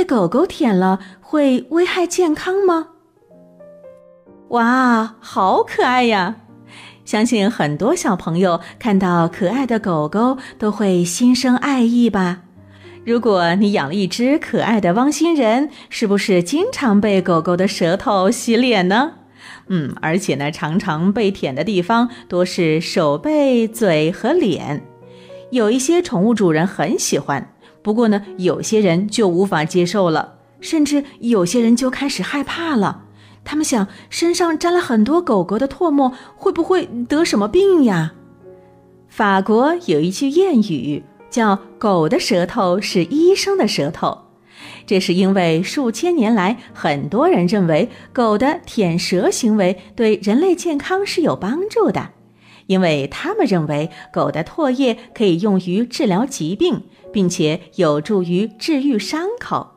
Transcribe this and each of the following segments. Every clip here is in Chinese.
被狗狗舔了会危害健康吗？哇，好可爱呀！相信很多小朋友看到可爱的狗狗都会心生爱意吧。如果你养了一只可爱的汪星人，是不是经常被狗狗的舌头洗脸呢？嗯，而且呢，常常被舔的地方多是手背、嘴和脸。有一些宠物主人很喜欢，不过呢，有些人就无法接受了，甚至有些人就开始害怕了。他们想，身上沾了很多狗狗的唾沫，会不会得什么病呀？法国有一句谚语。叫狗的舌头是医生的舌头，这是因为数千年来，很多人认为狗的舔舌行为对人类健康是有帮助的，因为他们认为狗的唾液可以用于治疗疾病，并且有助于治愈伤口。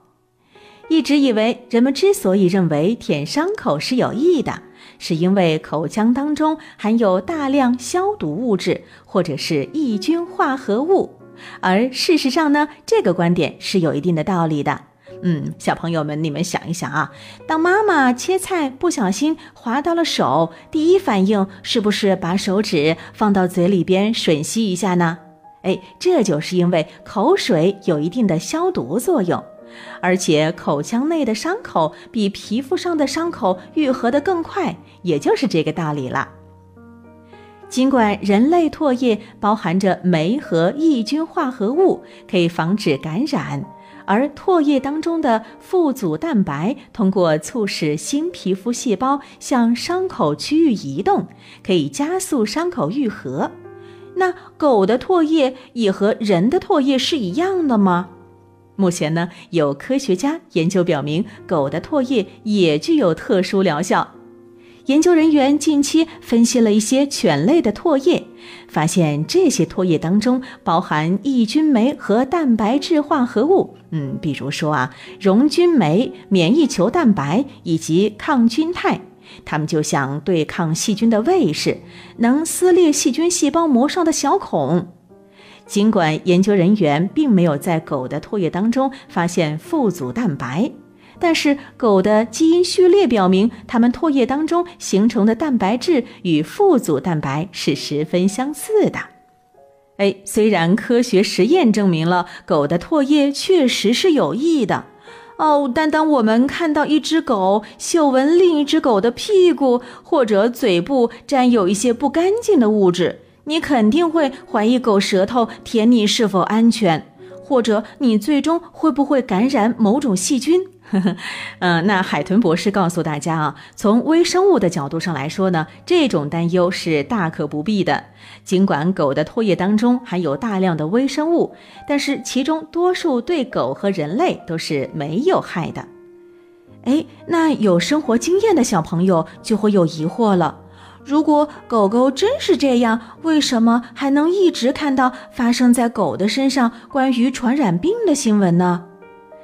一直以为人们之所以认为舔伤口是有益的，是因为口腔当中含有大量消毒物质或者是抑菌化合物。而事实上呢，这个观点是有一定的道理的。嗯，小朋友们，你们想一想啊，当妈妈切菜不小心划到了手，第一反应是不是把手指放到嘴里边吮吸一下呢？哎，这就是因为口水有一定的消毒作用，而且口腔内的伤口比皮肤上的伤口愈合得更快，也就是这个道理了。尽管人类唾液包含着酶和抑菌化合物，可以防止感染，而唾液当中的副组蛋白通过促使新皮肤细胞向伤口区域移动，可以加速伤口愈合。那狗的唾液也和人的唾液是一样的吗？目前呢，有科学家研究表明，狗的唾液也具有特殊疗效。研究人员近期分析了一些犬类的唾液，发现这些唾液当中包含抑菌酶和蛋白质化合物。嗯，比如说啊，溶菌酶、免疫球蛋白以及抗菌肽，它们就像对抗细菌的卫士，能撕裂细菌细胞膜上的小孔。尽管研究人员并没有在狗的唾液当中发现副组蛋白。但是狗的基因序列表明，它们唾液当中形成的蛋白质与副组蛋白是十分相似的。哎，虽然科学实验证明了狗的唾液确实是有益的哦，但当我们看到一只狗嗅闻另一只狗的屁股或者嘴部沾有一些不干净的物质，你肯定会怀疑狗舌头舔你是否安全，或者你最终会不会感染某种细菌。呵呵，嗯，那海豚博士告诉大家啊，从微生物的角度上来说呢，这种担忧是大可不必的。尽管狗的唾液当中含有大量的微生物，但是其中多数对狗和人类都是没有害的。哎，那有生活经验的小朋友就会有疑惑了：如果狗狗真是这样，为什么还能一直看到发生在狗的身上关于传染病的新闻呢？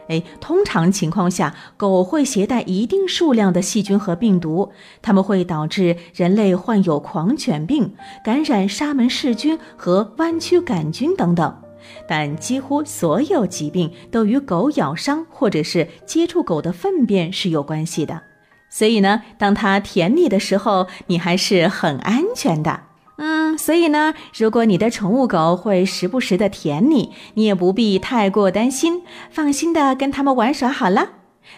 哎，通常情况下，狗会携带一定数量的细菌和病毒，它们会导致人类患有狂犬病、感染沙门氏菌和弯曲杆菌等等。但几乎所有疾病都与狗咬伤或者是接触狗的粪便是有关系的。所以呢，当它舔你的时候，你还是很安全的。所以呢，如果你的宠物狗会时不时的舔你，你也不必太过担心，放心的跟它们玩耍好了。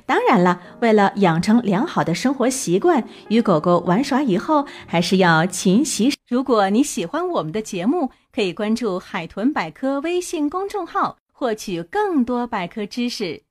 当然了，为了养成良好的生活习惯，与狗狗玩耍以后还是要勤洗。如果你喜欢我们的节目，可以关注“海豚百科”微信公众号，获取更多百科知识。